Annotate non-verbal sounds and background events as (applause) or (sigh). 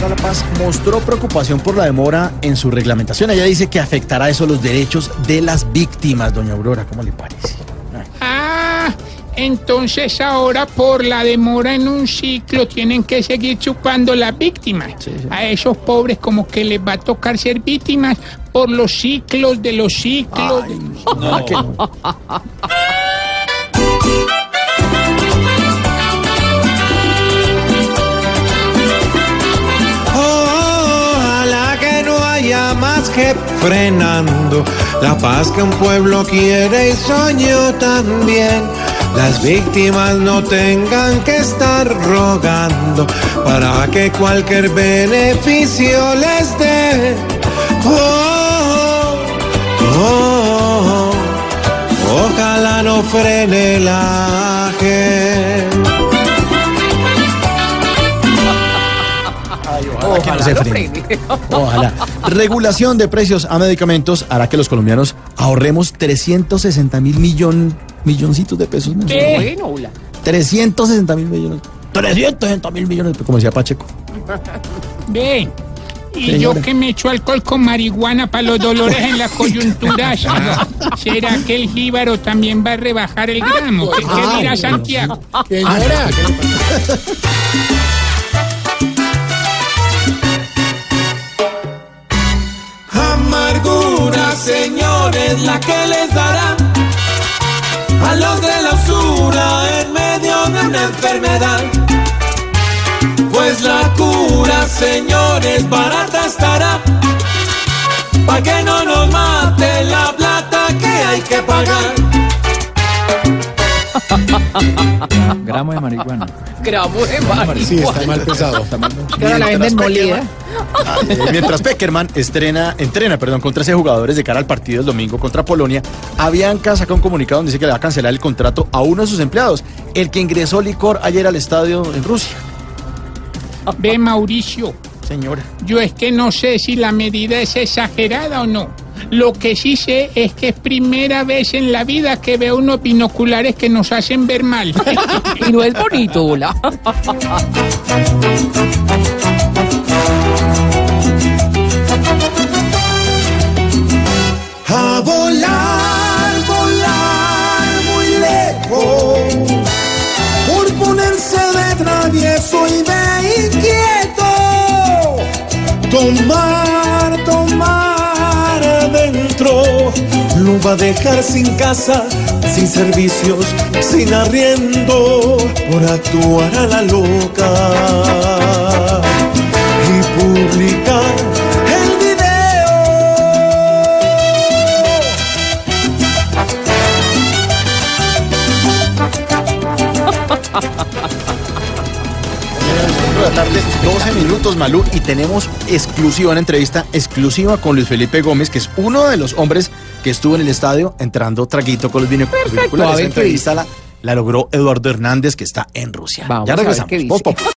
Para la Paz, mostró preocupación por la demora en su reglamentación. Ella dice que afectará eso los derechos de las víctimas. Doña Aurora, ¿cómo le parece? Ah, entonces ahora por la demora en un ciclo tienen que seguir chupando las víctimas. Sí, sí. A esos pobres como que les va a tocar ser víctimas por los ciclos de los ciclos. Ay, no, que no. (laughs) que frenando la paz que un pueblo quiere y soñó también. Las víctimas no tengan que estar rogando para que cualquier beneficio les dé. Oh, oh, oh, ojalá no frene la gente. Ojalá que no se frene. (laughs) Ojalá. Regulación de precios a medicamentos hará que los colombianos ahorremos 360 mil millón, milloncitos de pesos mensuales. ¿Qué? 360 mil millones. 360 mil millones, como decía Pacheco. Ven. Y Señora. yo que me echo alcohol con marihuana para los dolores en la (laughs) coyuntura. ¿Será que el jíbaro también va a rebajar el gramo? ¿Qué, qué dirá Santiago? Señora. (laughs) Señores, la que les dará a los de la usura en medio de una enfermedad. Pues la cura, señores, barata estará. Pa' que no nos mate la plata que hay que pagar. Gramo de marihuana. Gramo de marihuana. Sí, está mal pesado. Ahora la venden molida. Eh, Mientras Peckerman estrena, entrena perdón, con 13 jugadores de cara al partido el domingo contra Polonia, Avianca saca un comunicado donde dice que le va a cancelar el contrato a uno de sus empleados, el que ingresó licor ayer al estadio en Rusia. Ve, Mauricio. Señora. Yo es que no sé si la medida es exagerada o no. Lo que sí sé es que es primera vez en la vida que veo unos binoculares que nos hacen ver mal. (laughs) Y no es bonito, hola. A volar, volar muy lejos, por ponerse de travieso y de inquieto. Tomar, lo va a dejar sin casa, sin servicios, sin arriendo, por actuar a la loca de la tarde, 12 minutos, Malú, y tenemos exclusiva, una entrevista exclusiva con Luis Felipe Gómez, que es uno de los hombres que estuvo en el estadio entrando traguito con los binoc- binoculares. Esa entrevista la, la logró Eduardo Hernández, que está en Rusia. Vamos ya regresamos.